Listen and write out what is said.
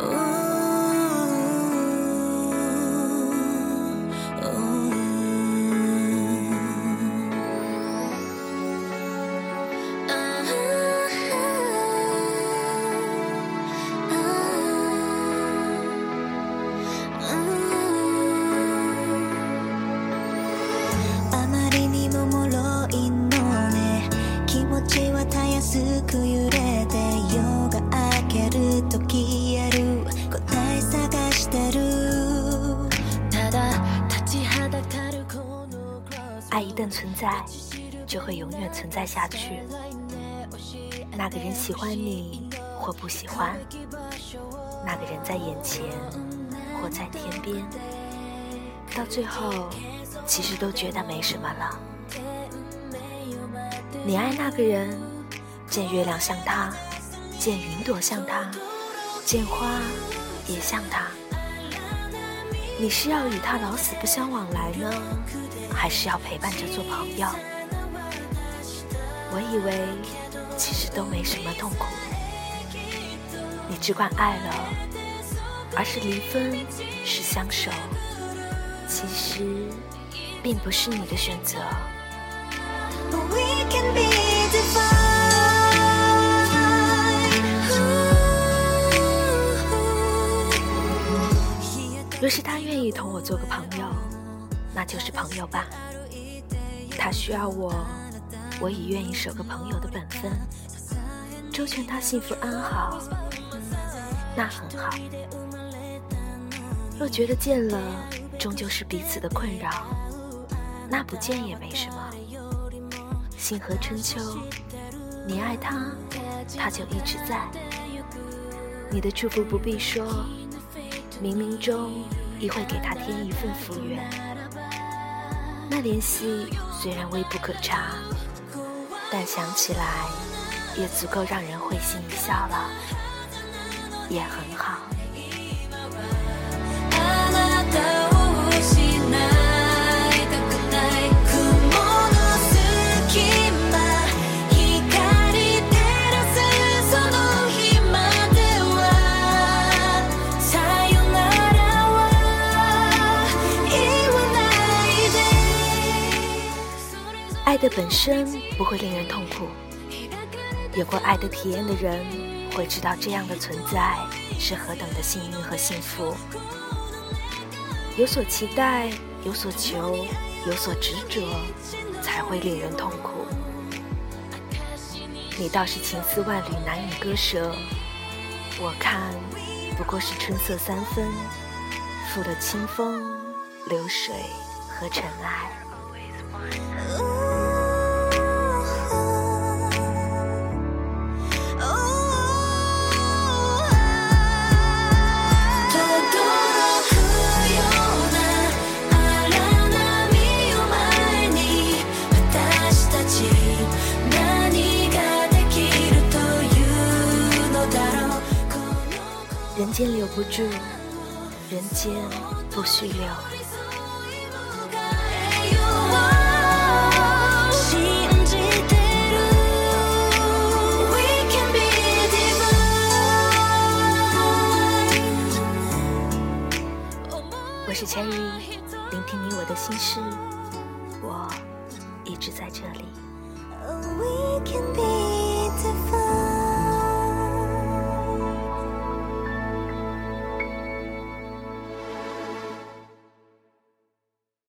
Ooh. 爱一旦存在，就会永远存在下去。那个人喜欢你或不喜欢，那个人在眼前或在天边，到最后其实都觉得没什么了。你爱那个人，见月亮像他，见云朵像他，见花也像他。你是要与他老死不相往来呢？还是要陪伴着做朋友。我以为其实都没什么痛苦，你只管爱了，而是离分，是相守，其实并不是你的选择。若是他愿意同我做个朋友。那就是朋友吧，他需要我，我已愿意守个朋友的本分，周全他幸福安好，那很好。若觉得见了终究是彼此的困扰，那不见也没什么。星河春秋，你爱他，他就一直在。你的祝福不必说，冥冥中亦会给他添一份福缘。那联系虽然微不可察，但想起来也足够让人会心一笑了，也很好。爱的本身不会令人痛苦，有过爱的体验的人会知道这样的存在是何等的幸运和幸福。有所期待，有所求，有所执着，才会令人痛苦。你倒是情丝万缕难以割舍，我看不过是春色三分，负了清风、流水和尘埃。间留不住，人间不须留。我是千羽，聆听你我的心事，我一直在这里。